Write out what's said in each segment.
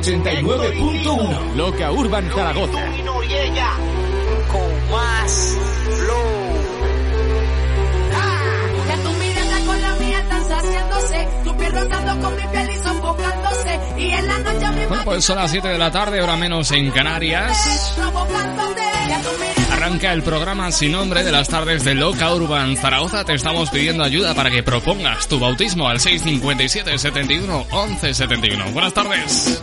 89.1. Loca Urban Zaragoza. Con más Bueno, pues son las 7 de la tarde, hora menos en Canarias. Arranca el programa sin nombre de las tardes de Loca Urban Zaragoza. Te estamos pidiendo ayuda para que propongas tu bautismo al 657 71 11 Buenas tardes.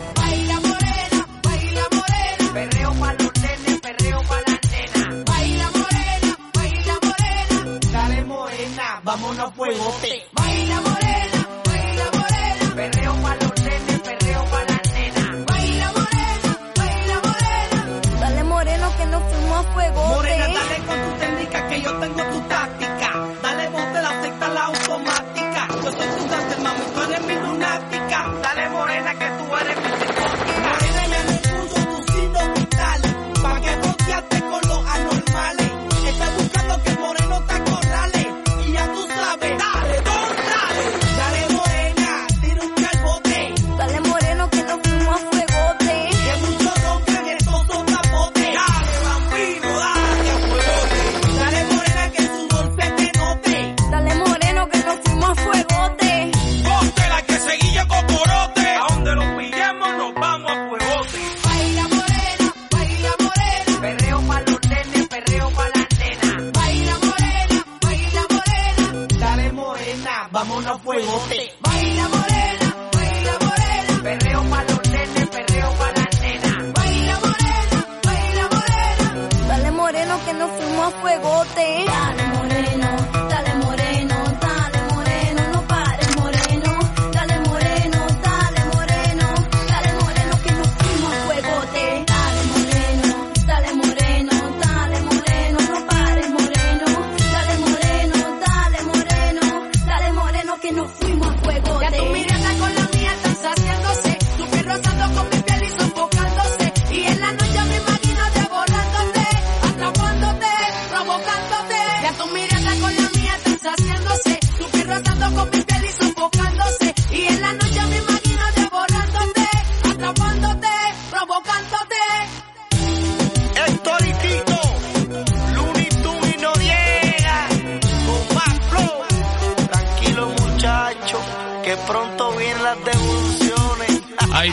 fuerte. Tan moreno.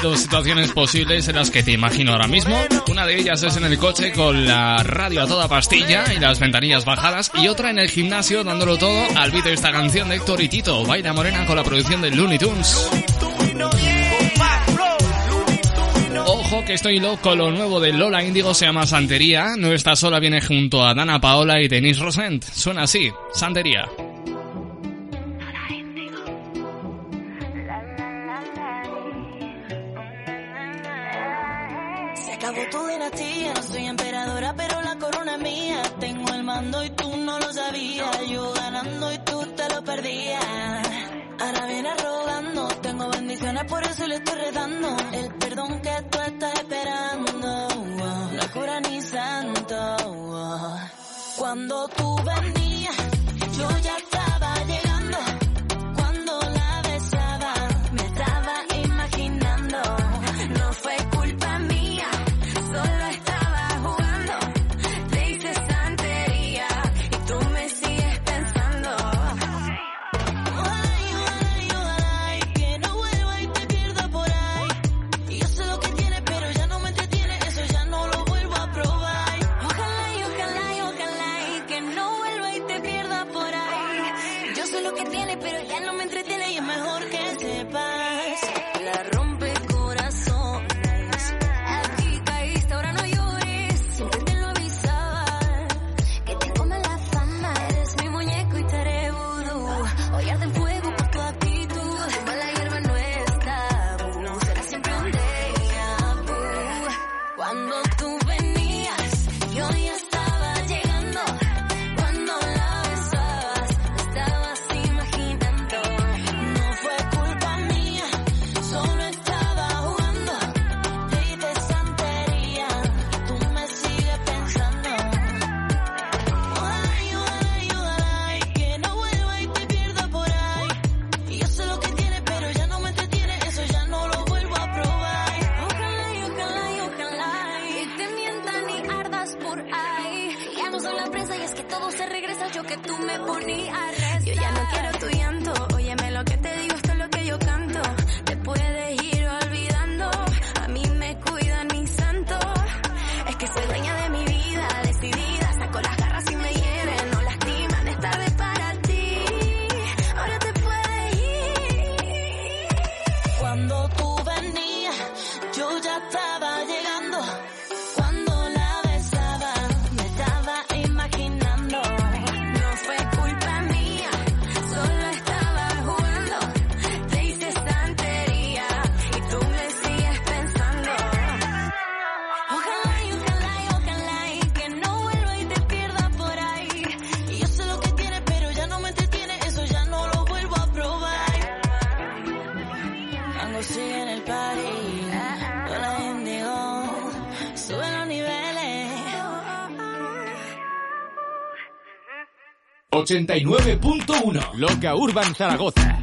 dos situaciones posibles en las que te imagino ahora mismo. Una de ellas es en el coche con la radio a toda pastilla y las ventanillas bajadas. Y otra en el gimnasio dándolo todo al beat de esta canción de Héctor y Tito, Baila Morena con la producción de Looney Tunes. Ojo que estoy loco, lo nuevo de Lola Índigo se llama Santería. No está sola, viene junto a Dana Paola y Denise Rosent. Suena así, Santería. 89.1 Loca Urban Zaragoza.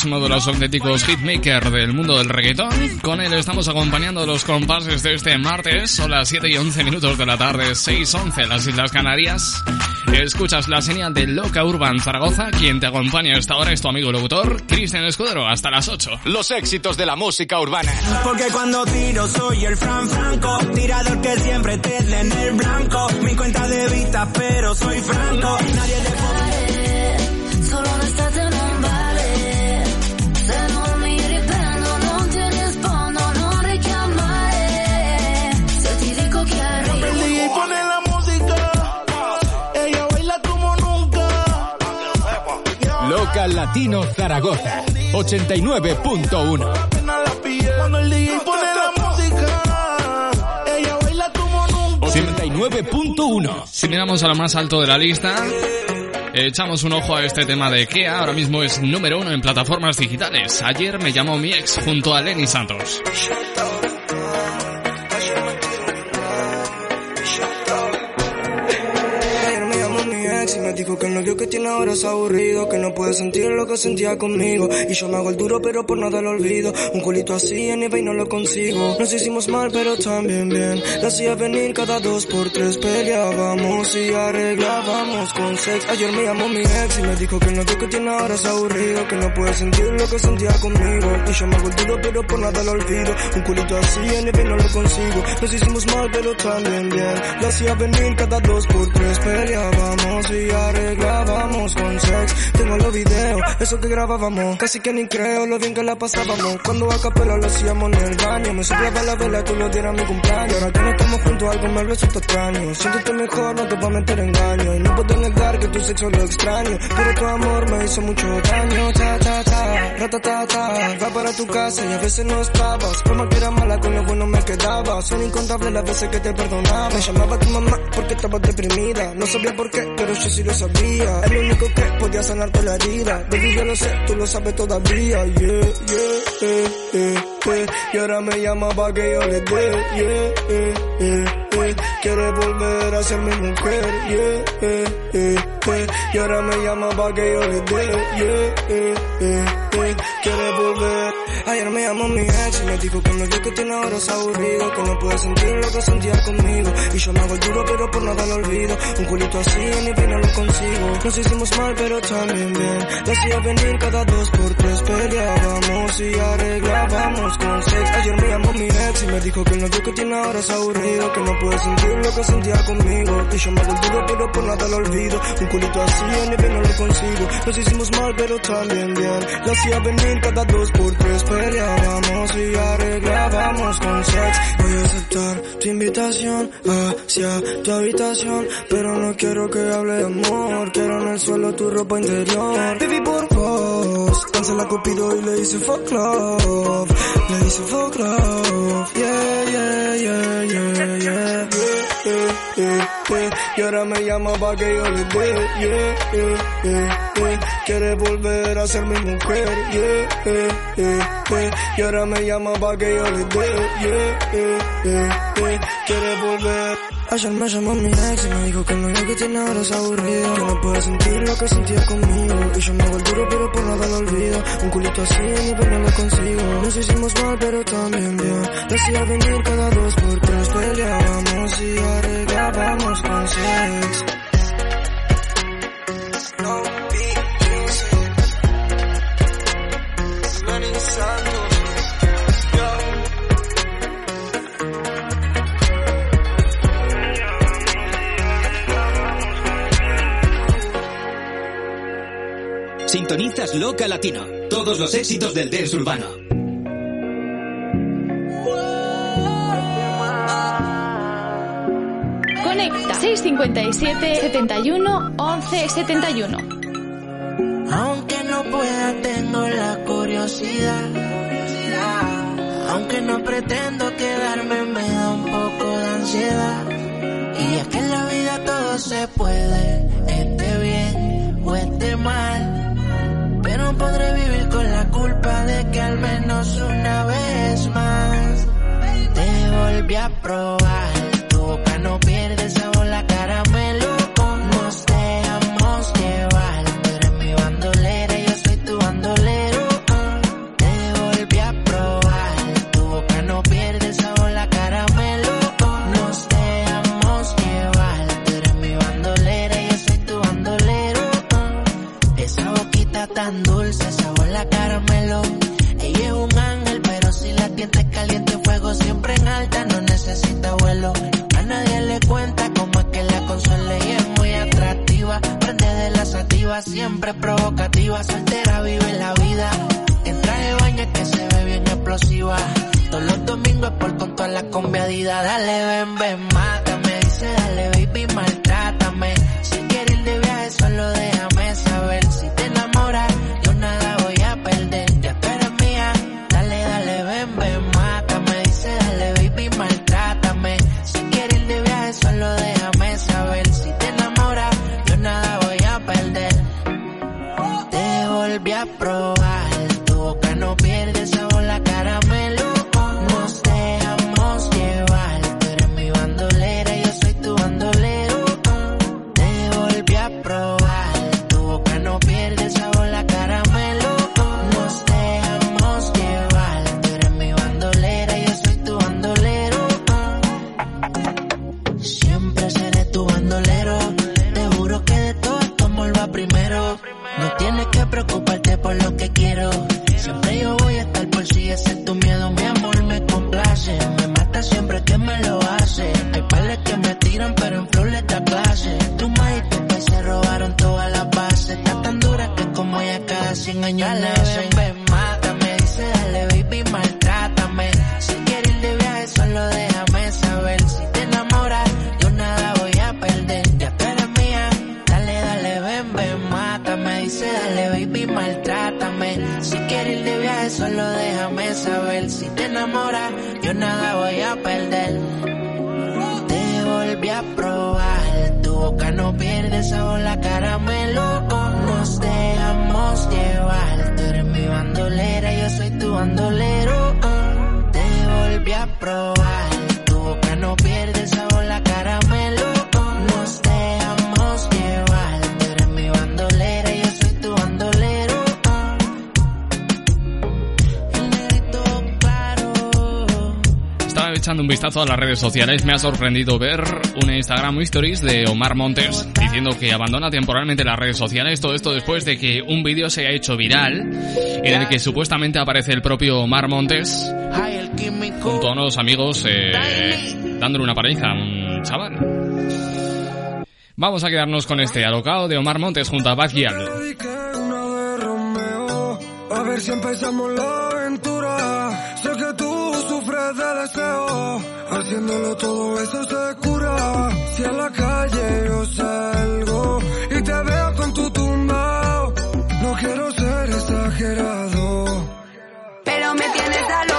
Es uno de los auténticos hitmakers del mundo del reggaetón. Con él estamos acompañando los compases de este martes. Son las 7 y 11 minutos de la tarde, 6.11 en las Islas Canarias. Escuchas la señal de Loca Urban Zaragoza. Quien te acompaña a esta hora es tu amigo locutor, Cristian Escudero, hasta las 8. Los éxitos de la música urbana. Porque cuando tiro soy el Fran Franco, tirador que siempre te en el blanco. Mi cuenta de vista, pero soy franco. Nadie te baila como nunca. 89.1. Si miramos a lo más alto de la lista, echamos un ojo a este tema de Kea. Ahora mismo es número uno en plataformas digitales. Ayer me llamó mi ex junto a Lenny Santos. Novio que tiene ahora es aburrido, que no puede sentir lo que sentía conmigo. Y yo me hago el duro, pero por nada lo olvido. Un culito así en eBay no lo consigo. Nos hicimos mal, pero también bien. La hacía venir cada dos por tres, peleábamos y arreglábamos con sex. Ayer me llamó mi ex y me dijo que el novio que tiene ahora es aburrido, que no puede sentir lo que sentía conmigo. Y yo me hago el duro, pero por nada lo olvido. Un culito así en eBay no lo consigo. Nos hicimos mal, pero también bien. La hacía venir cada dos por tres, peleábamos y arreglábamos con sex. Tengo los videos, eso que grabábamos. Casi que ni creo lo bien que la pasábamos. Cuando a capela lo hacíamos en el baño. Me soplaba la vela que lo diera mi cumpleaños. Ahora que no estamos juntos, algo me resulta extraño. Siéntete mejor, no te voy a meter engaño. Y no puedo negar que tu sexo lo extraño. Pero tu amor me hizo mucho daño. Ta, ta, ta, rata, ta, ta. Va para tu casa y a veces no estabas. Más que era mala, con lo bueno me quedaba. Son incontables las veces que te perdonaba. Me llamaba tu mamá porque estaba deprimida. No sabía por qué, pero yo sí lo sabía. Es lo único que podía sanarte la herida. Baby, yo lo sé, tú lo sabes todavía. Yeah, yeah, eh, eh, Y ahora me llama pa' que yo le dé. Yeah, eh, eh, eh. Quiere volver a ser mi mujer. Yeah, eh, eh. Y ahora me llama pa' que yo le dé. Yeah. Quiere volver. Ayer me llamó mi ex y me dijo que el novio que tiene ahora es aburrido, que no puede sentir lo que sentía conmigo. Y yo me hago duro, pero por nada lo olvido. Un culito así ni no lo consigo. Nos hicimos mal, pero también bien. Hacía venir cada dos por tres, peleábamos y arreglábamos con sex. Ayer me llamó mi ex y me dijo que el novio que tiene ahora es aburrido, que no puede sentir lo que sentía conmigo. Y yo me el duro, pero por nada lo olvido. Un culito así ni bien no lo consigo. Nos hicimos mal, pero también bien. La hacía venir cada dos por tres, peleábamos y arreglábamos con sex. Voy a aceptar tu invitación hacia tu habitación, pero no quiero que hable de amor. Quiero en el suelo tu ropa interior. Baby, por vos, cancela Cupido y le dice fuck love. Le dice fuck love. Yeah, yeah, yeah, yeah, yeah. yeah, yeah, yeah. Y ahora me llama pa' que yo le dé. Yeah, yeah, yeah, yeah. Quiere volver a ser mi mujer. Yeah, yeah, yeah, yeah. Y ahora me llama pa' que yo le dé. Yeah, yeah, yeah, yeah. Quiere volver. Ayer me llamó mi ex y me dijo que el novio que tiene ahora es aburrido Que no puede sentir lo que sentía conmigo. Y yo me hago el duro pero por nada lo olvido. Un culito así ni pero no lo consigo. Nos hicimos mal pero también bien. Decía venir cada dos por tres Peleábamos y arreglábamos con sex. No, Sintonizas Loca Latino. Todos los éxitos del dance urbano. Conecta 657 71 11 71. Aunque no pueda, tengo la curiosidad. Aunque no pretendo quedarme, me da un poco de ansiedad. Y es que en la vida todo se puede, a probar. todas las redes sociales, me ha sorprendido ver un Instagram Stories de Omar Montes diciendo que abandona temporalmente las redes sociales. Todo esto después de que un vídeo se ha hecho viral en el que supuestamente aparece el propio Omar Montes junto a unos amigos eh, dándole una pareja a un chaval. Vamos a quedarnos con este alocado de Omar Montes junto a Bad A ver si empezamos detrás del espejo, haciéndolo todo eso se cura. Si a la calle yo salgo y te veo con tu tumbao, no quiero ser exagerado. Pero me tienes al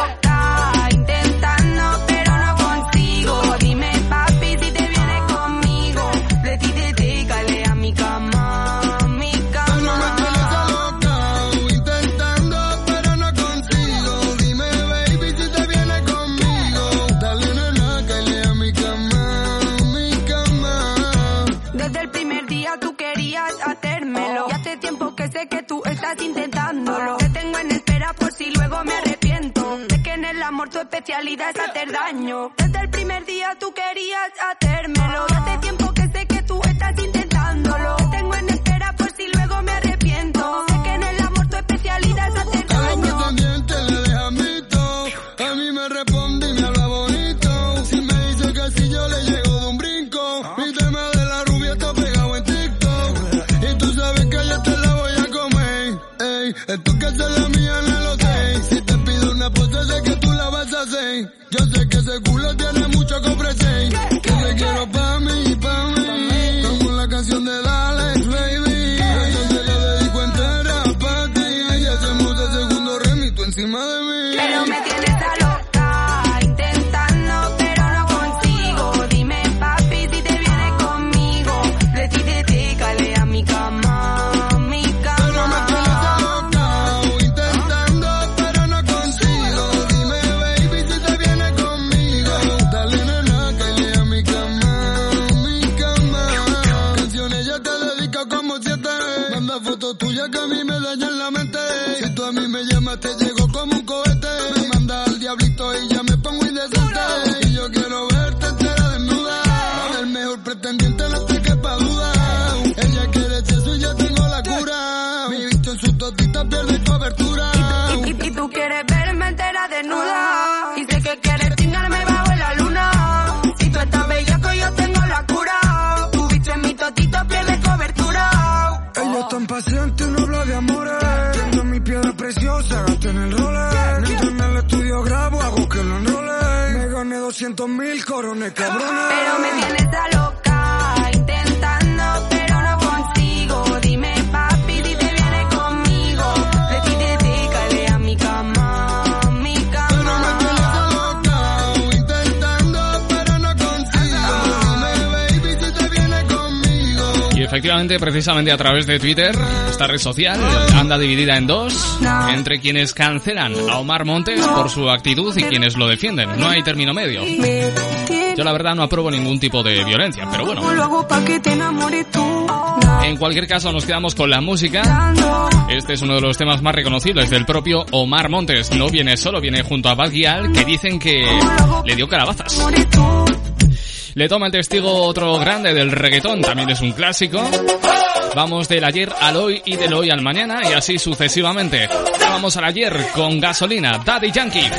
especialidad es hacer daño. Desde el primer día tú querías hacérmelo. Hace tiempo que sé que tú estás intentándolo. Tengo en espera por si luego me arrepiento. Sé que en el amor tu especialidad es hacer daño. A mí me responde y me habla bonito. Si me dice que si yo le llego de un brinco, mi tema de la rubia está pegado en TikTok. Y tú sabes que yo te la voy a comer. Ey, esto que se la mía la precisamente a través de Twitter, esta red social anda dividida en dos, entre quienes cancelan a Omar Montes por su actitud y quienes lo defienden. No hay término medio. Yo la verdad no apruebo ningún tipo de violencia, pero bueno. En cualquier caso, nos quedamos con la música. Este es uno de los temas más reconocibles del propio Omar Montes. No viene solo, viene junto a Bad Gyal, que dicen que le dio calabazas. Le toma el testigo otro grande del reggaetón, también es un clásico. Vamos del ayer al hoy y del hoy al mañana y así sucesivamente. Vamos al ayer con gasolina, Daddy Yankee.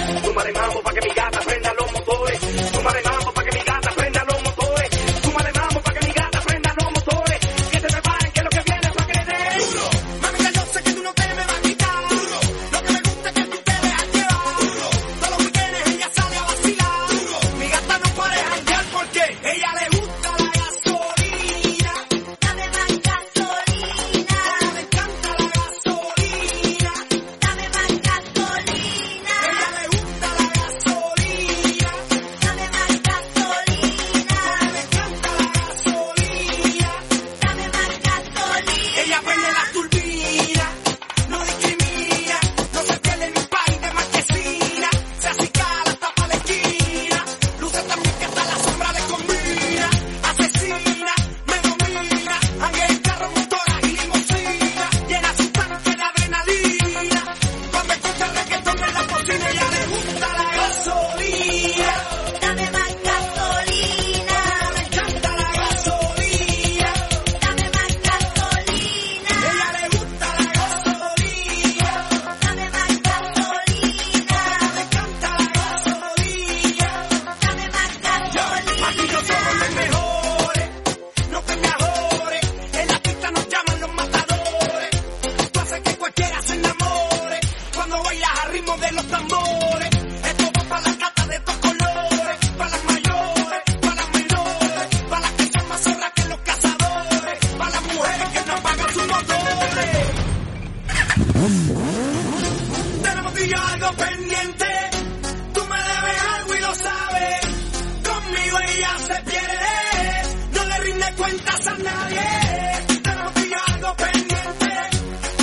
Ella se pierde. No le rinde cuentas a nadie. Tenemos tú y yo algo pendiente.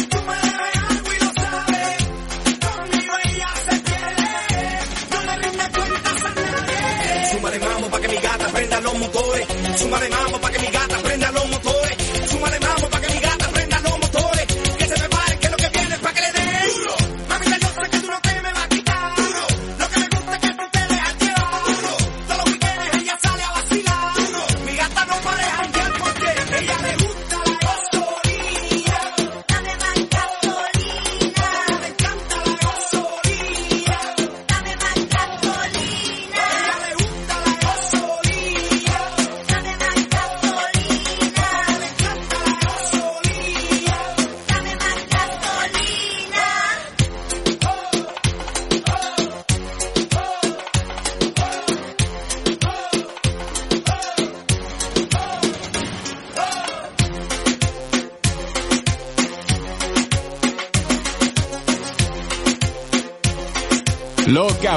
Tú me debes algo y lo sabes. Conmigo ella se pierde. No le rinde cuentas a nadie. Súmale mambo pa' que mi gata prenda los motores. Súmale mambo pa' que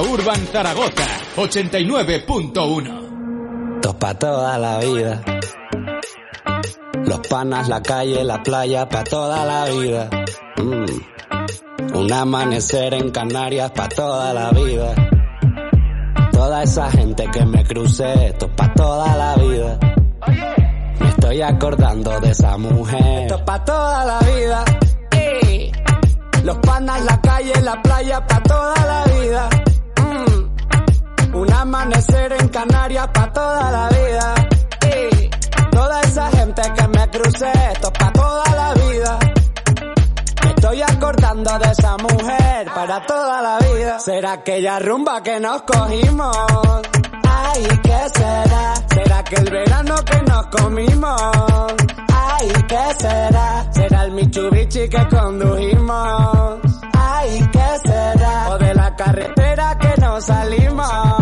Urban Zaragoza 89.1 Dos pa' toda la vida. Los panas, la calle, la playa, pa' toda la vida. Mm. Un amanecer en Canarias, pa' toda la vida. Toda esa gente que me crucé, esto es pa' toda la vida. Me estoy acordando de esa mujer. Esto es pa' toda la vida. Los panas, la calle, la playa, pa' toda la vida. Amanecer en Canarias pa' toda la vida. Y toda esa gente que me crucé, esto es pa' toda la vida. Me estoy acordando de esa mujer para toda la vida. ¿Será aquella rumba que nos cogimos? Ay, ¿qué será? ¿Será que el verano que nos comimos? Ay, ¿qué será? ¿Será el Mitsubishi que condujimos? Ay, ¿qué será? ¿O de la carretera que nos salimos?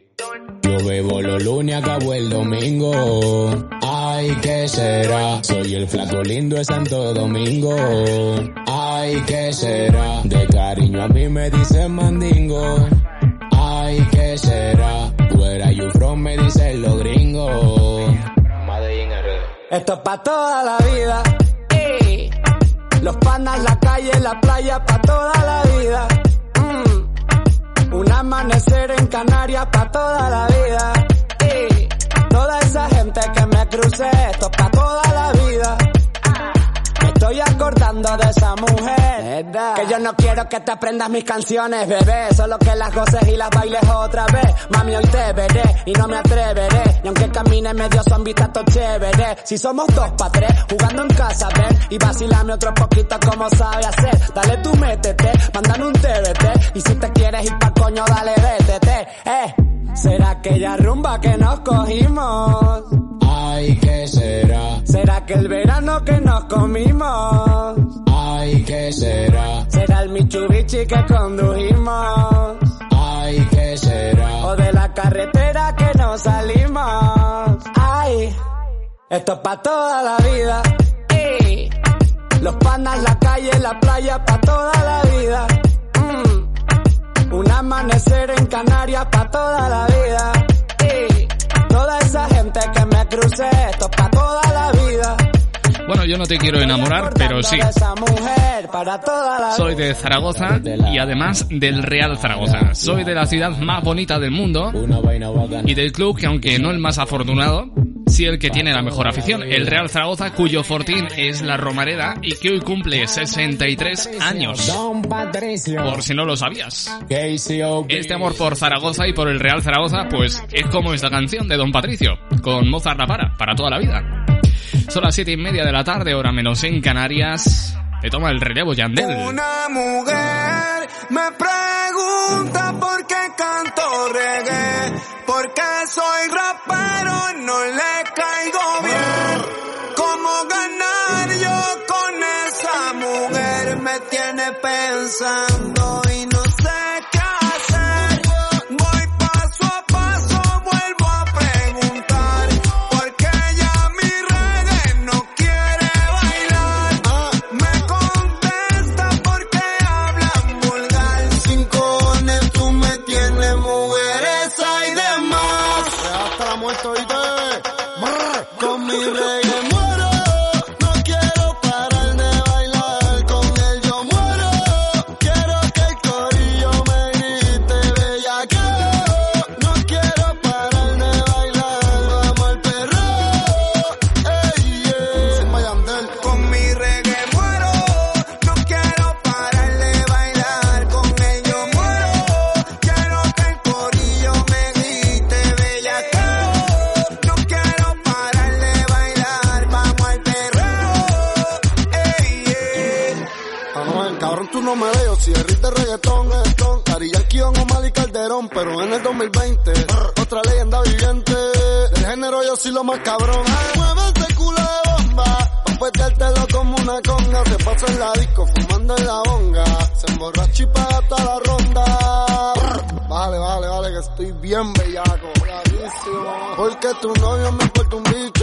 Yo bebo los lunes, acabo el domingo. Ay, ¿qué será? Soy el flaco lindo de Santo Domingo. Ay, ¿qué será? De cariño a mí me dicen mandingo. Ay, ¿qué será? Are you from? Me dicen los gringos. esto es pa' toda la vida. Los panas, la calle, la playa, pa' toda la vida. Un amanecer en Canarias pa' toda la vida. Ey. Toda esa gente que me crucé, esto es pa' toda la vida. Estoy acordando de esa mujer. Que yo no quiero que te aprendas mis canciones, bebé. Solo que las goces y las bailes otra vez. Mami, hoy te veré y no me atreveré. Y aunque camine medio zombie, todo chévere. Si somos dos pa' tres, jugando en casa, ven. Y vacilame otro poquito como sabe hacer. Dale tú métete, mándame un TBT. Y si te quieres ir pa' coño, dale vétete. Eh, será aquella rumba que nos cogimos. Ay, ¿qué será? ¿Será que el verano que nos comimos? Ay, ¿qué será? ¿Será el Mitsubishi que condujimos? Ay, ¿qué será? ¿O de la carretera que nos salimos? Ay, esto es pa' toda la vida. Ey. Los panas, la calle, la playa, pa' toda la vida. Un amanecer en Canarias pa' toda la vida. Ey. Toda esa gente que me crucé, esto es pa' toda la vida. Bueno, yo no te quiero enamorar, pero sí. Soy de Zaragoza y además del Real Zaragoza. Soy de la ciudad más bonita del mundo y del club que aunque no el más afortunado, sí el que tiene la mejor afición, el Real Zaragoza cuyo fortín es la Romareda y que hoy cumple 63 años. Por si no lo sabías. Este amor por Zaragoza y por el Real Zaragoza, pues es como esta canción de Don Patricio, con Mozart La Para, para toda la vida. Son las siete y media de la tarde, hora menos en Canarias. Te toma el relevo Yandel. Una mujer me pregunta por qué canto reggae, por qué soy rapero, no le caigo bien. ¿Cómo ganar yo con esa mujer? Me tiene pensando soy lo más cabrón. Mueve ese culo de bomba. Pa' peteártelo como una conga. Se pasa en la disco, fumando en la bonga. Se emborracha y toda la ronda. Vale, vale, vale, que estoy bien bellaco. Porque tu novio me importa un bicho.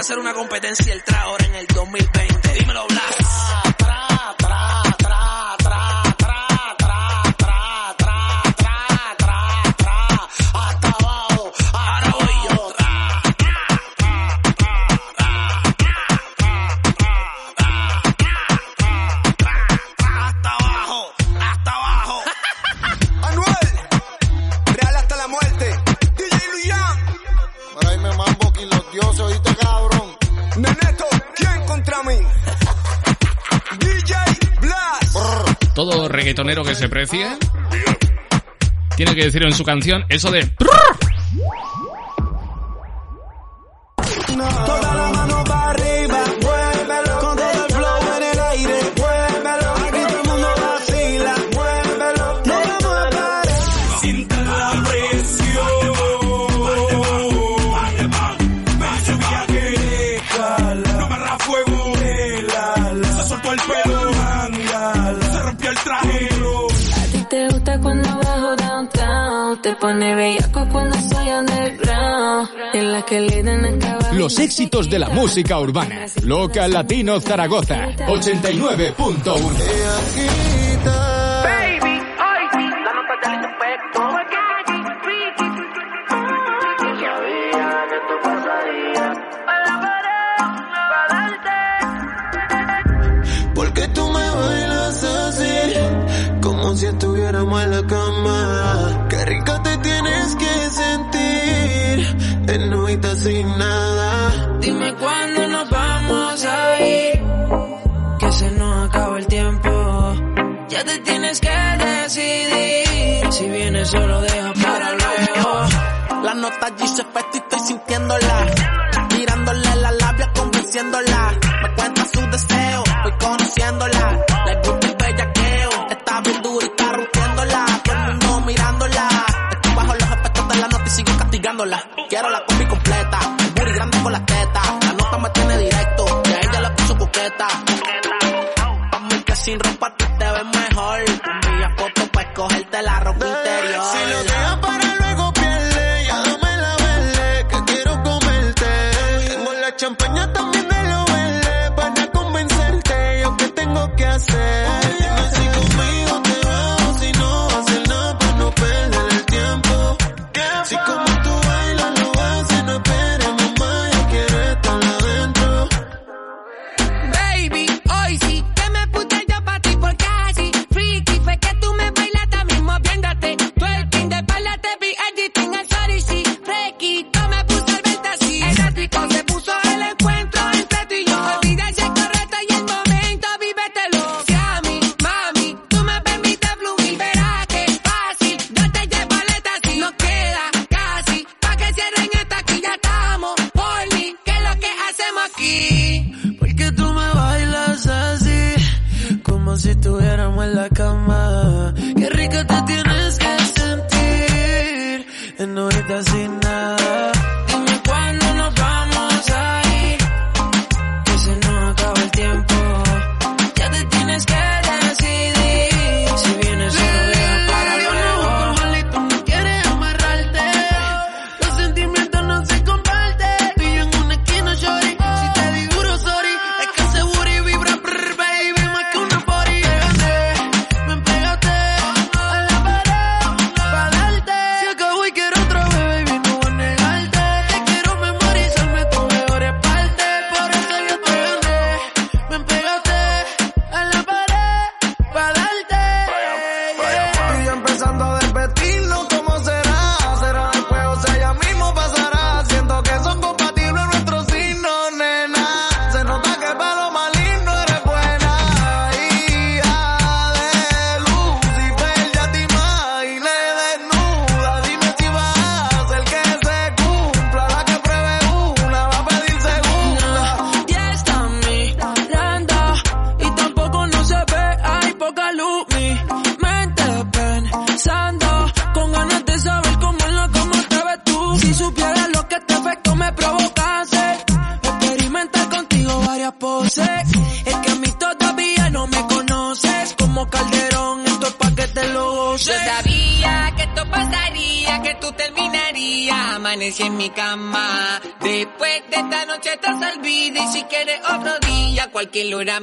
hacer una competencia el ahora en el 2020. que se precie, tiene que decir en su canción eso de... Los éxitos de la música urbana. Loca Latino Zaragoza 89.1. Ya te tienes que decidir. Si vienes solo deja para luego. La nota allí se y estoy sintiéndola. Mirándole la labia, convenciéndola. Me cuenta su deseo, voy conociéndola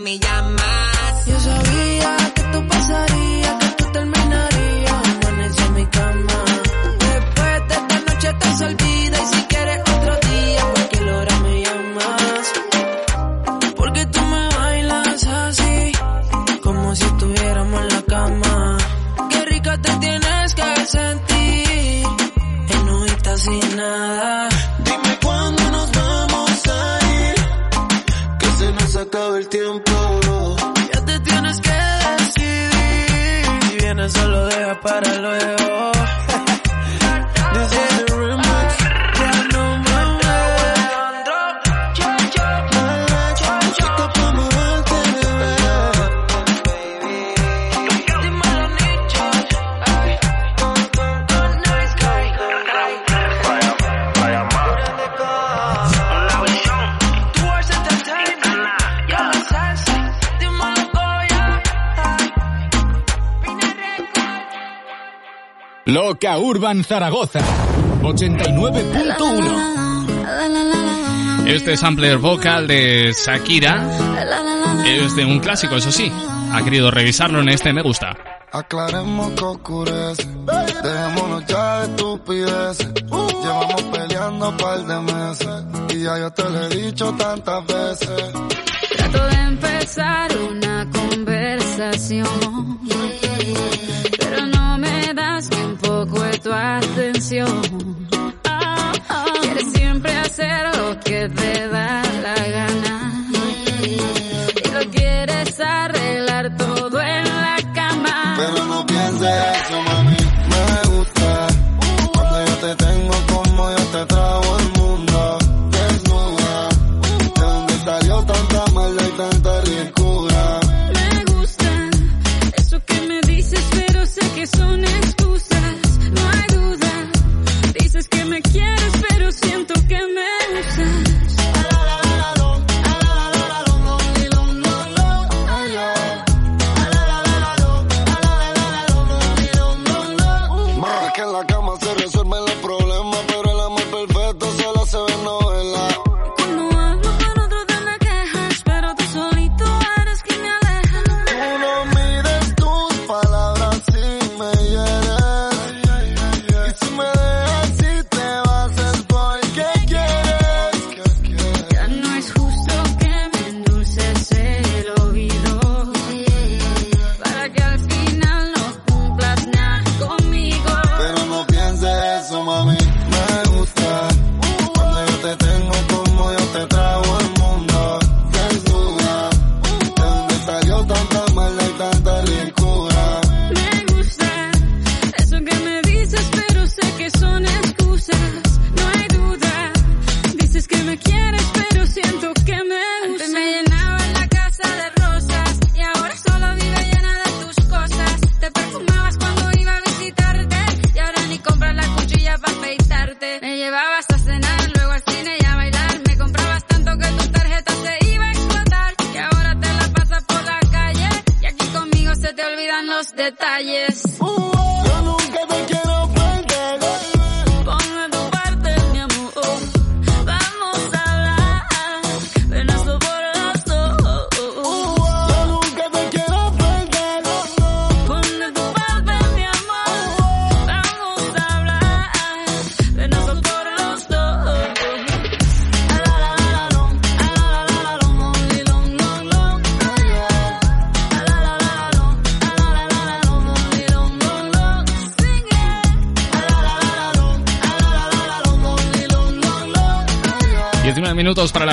me. para luego. Roca Urban Zaragoza 89.1. Este sampler vocal de Shakira es de un clásico, eso sí. Ha querido revisarlo en este me gusta. Aclaremos que oscurece, dejémonos ya de estupideces. Llevamos peleando un par de meses y ya yo te lo he dicho tantas veces. Trato de empezar una conversación más un poco de tu atención. Quieres siempre hacer lo que te da la gana. Y lo quieres arreglar todo en la cama. Pero no pienses eso, mami.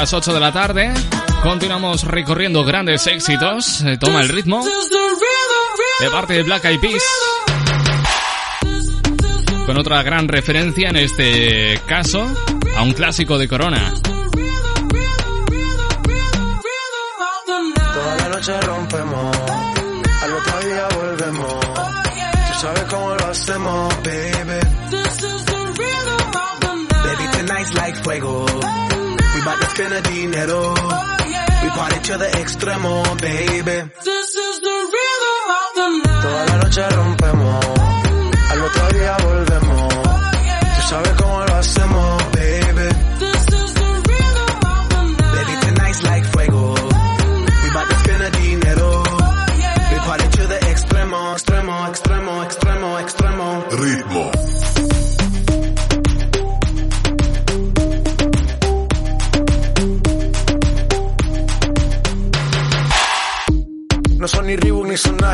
las 8 de la tarde. Continuamos recorriendo grandes éxitos. Eh, toma el ritmo. De parte de Black Eyed Peas. Con otra gran referencia en este caso a un clásico de Corona. Toda la noche rompemos, al otro día volvemos. Tú sabes cómo lo hacemos, baby. Baby, tonight's like fuego about to spend a dinero. We party to the extremo, baby. This is the rhythm of the night. Toda la noche rompemos, al otro día volvemos. Oh, Tú sabes cómo lo hacemos.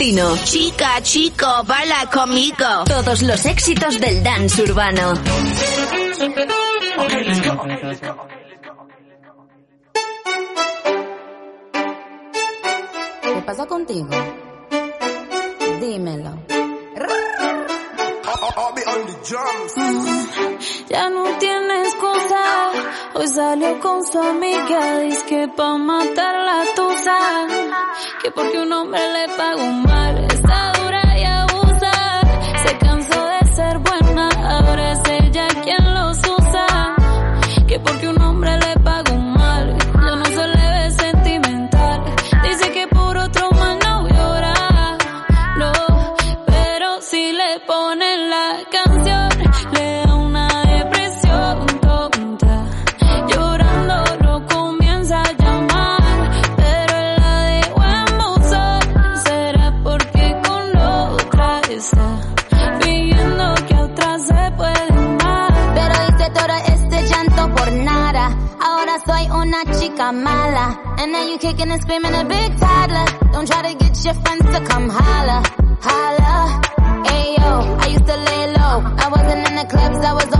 Chica, chico, baila conmigo. Todos los éxitos del dance urbano. ¿Qué pasa contigo? Dímelo. Ya no tiene excusa. Hoy salió con su amiga. Dice que pa' matar la tusa. Que porque un hombre le pagó mal. Kicking and screaming a big toddler. Don't try to get your friends to come holla. Holla. Ayo, I used to lay low. I wasn't in the clubs, I was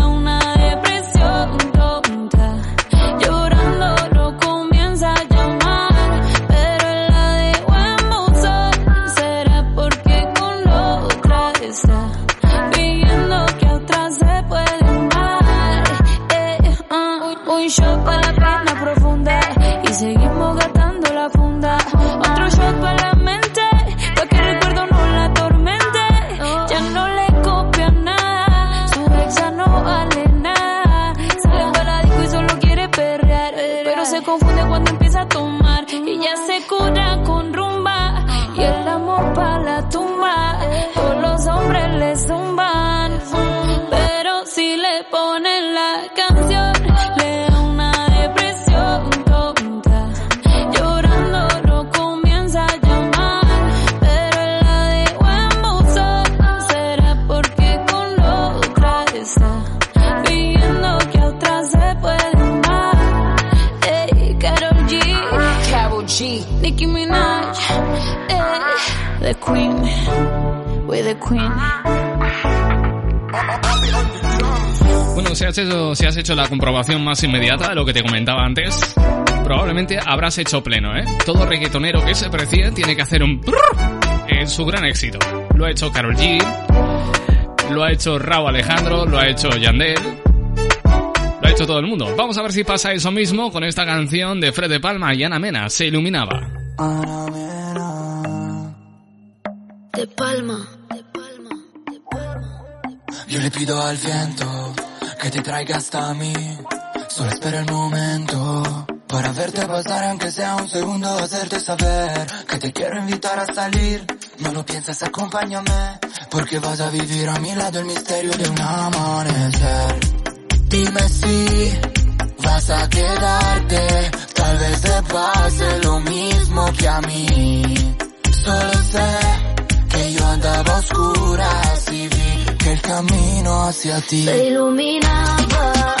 Bueno, si has, hecho, si has hecho la comprobación más inmediata de lo que te comentaba antes, probablemente habrás hecho pleno, ¿eh? Todo reggaetonero que se precie tiene que hacer un... Es su gran éxito. Lo ha hecho Karol G, lo ha hecho Raúl Alejandro, lo ha hecho Yandel, lo ha hecho todo el mundo. Vamos a ver si pasa eso mismo con esta canción de Fred de Palma y Ana Mena, Se Iluminaba. Pido al viento que te traiga hasta mí. Solo espera el momento para verte pasar, aunque sea un segundo, hacerte saber que te quiero invitar a salir. No lo pienses, acompáñame, porque vas a vivir a mi lado el misterio de un amanecer. Dime si vas a quedarte, hacia ti. Se iluminaba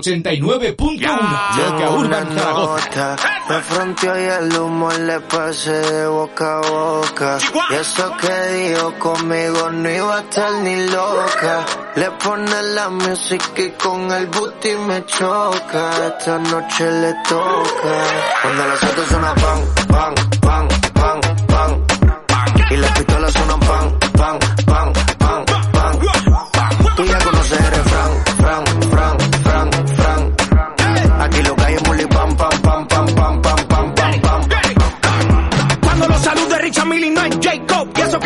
89.1 Loca Urban Zaragoza. Me fronteó y el humo le pasé de boca a boca. Y eso que dijo conmigo no iba a estar ni loca. Le pone la música y con el booty me choca. Esta noche le toca. Cuando las autos suenan pan, pan, pan, pan, pan. Y las pistolas suenan pan, pan,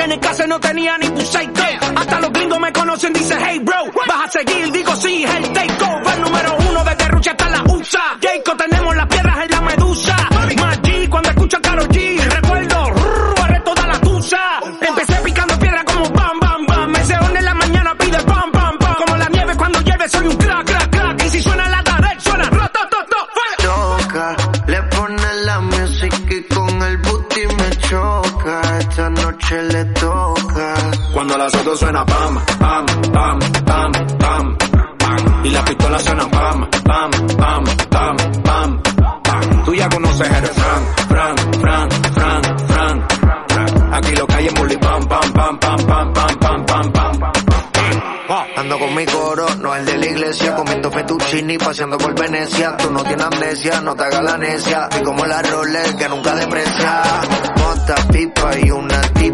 en el caso no tenía ni Buseito. Hasta los gringos me conocen, dice hey bro. Vas a seguir, digo sí, el takeover número uno desde Rucha hasta la USA. Jacob las autos suena pam, pam, pam, pam, pam, pam. Y la pistola suena pam, pam, pam, pam, pam, pam. Tú ya conoces el fran, fran, fran, fran, fran. Aquí lo que hay es pam, pam, pam, pam, pam, pam, pam, pam, pam. Ando con mi coro, no el de la iglesia, comiendo fettuccini, paseando por Venecia. Tú no tienes amnesia, no te hagas la necia. Y como la Rolex que nunca deprecia. Mota, pipa y una tipa,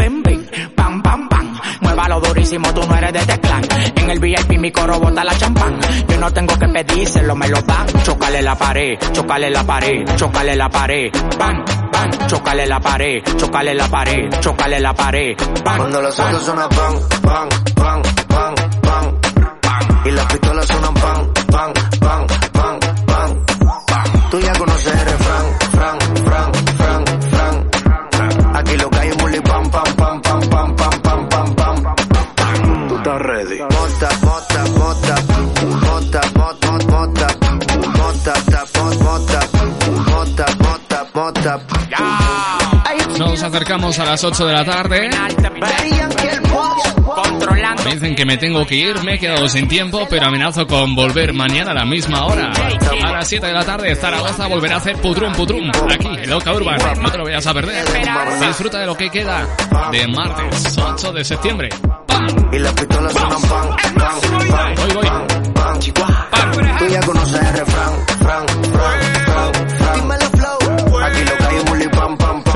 Muévalo durísimo, tú no eres de este clan. En el VIP mi coro bota la champán. Yo no tengo que pedírselo, me lo dan. Chocale la pared, chocale la pared, chocale la pared. Bam, bam, chocale la pared, chocale la pared, chocale la pared. Bam, Cuando los bam. autos suenan pan, pan, pan, pan, pan. Y las pistolas suenan pan, pan, pan, pan, pan. Tú ya conoces Nos acercamos a las 8 de la tarde. Me dicen que me tengo que ir, me he quedado sin tiempo, pero amenazo con volver mañana a la misma hora. A las 7 de la tarde, Zaragoza volverá a hacer putrum putrum aquí en Oca Urban. No te lo vayas a perder. Disfruta de lo que queda de martes 8 de septiembre. Pan, Voy, voy. Tú ya conoces el refrán,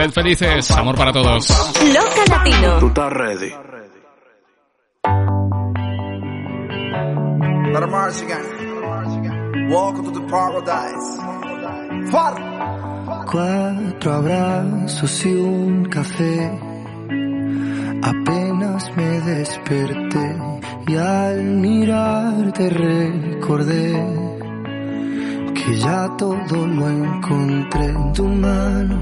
Sed felices, amor para todos. Loca Latino. Tú estás ready. Let march again. Welcome to the paradise. Far. Cuatro abrazos y un café. Apenas me desperté y al mirarte recordé que ya todo lo encontré en tu mano,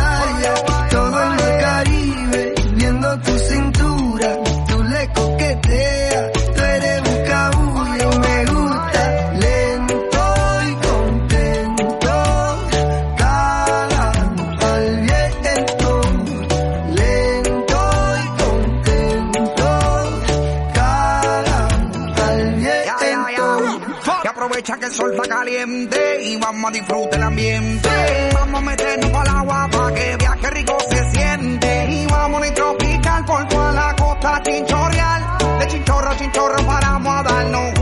Caliente y vamos a disfrutar el ambiente. Vamos a meternos el agua para que viaje rico se siente. Y vamos a tropical por toda la costa chinchorreal. De chinchorro a chinchorro paramos a darnos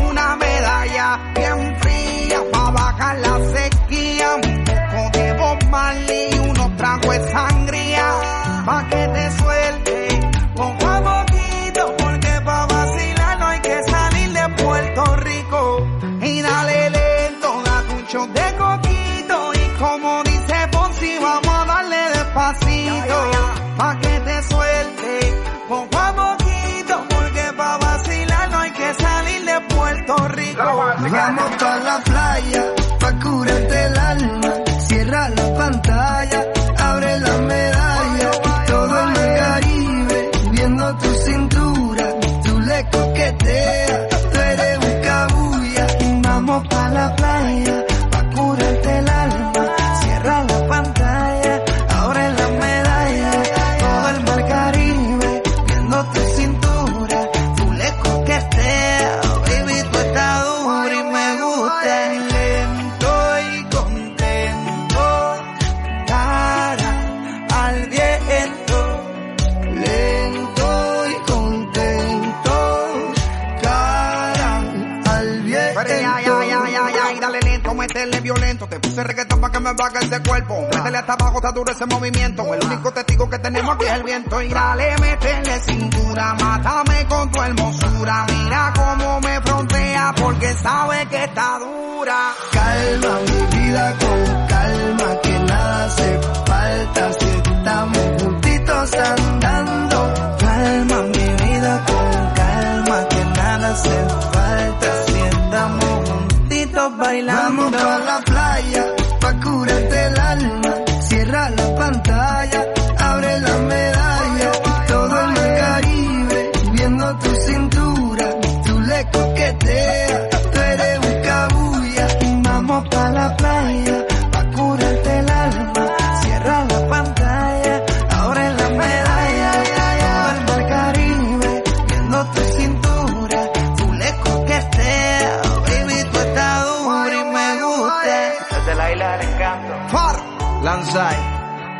Isla del Encanto. Far. Lanzai.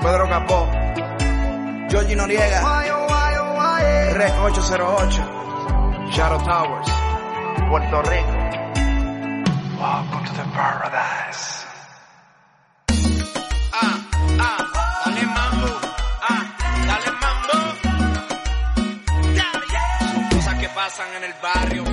Pedro Capó. Georgie Noriega. Oh, oh, Rec 808. Shadow Towers. Puerto Rico. Welcome to the paradise. Ah, ah, dale mambo. Ah, dale mambo. Yeah. Cosas que pasan en el barrio,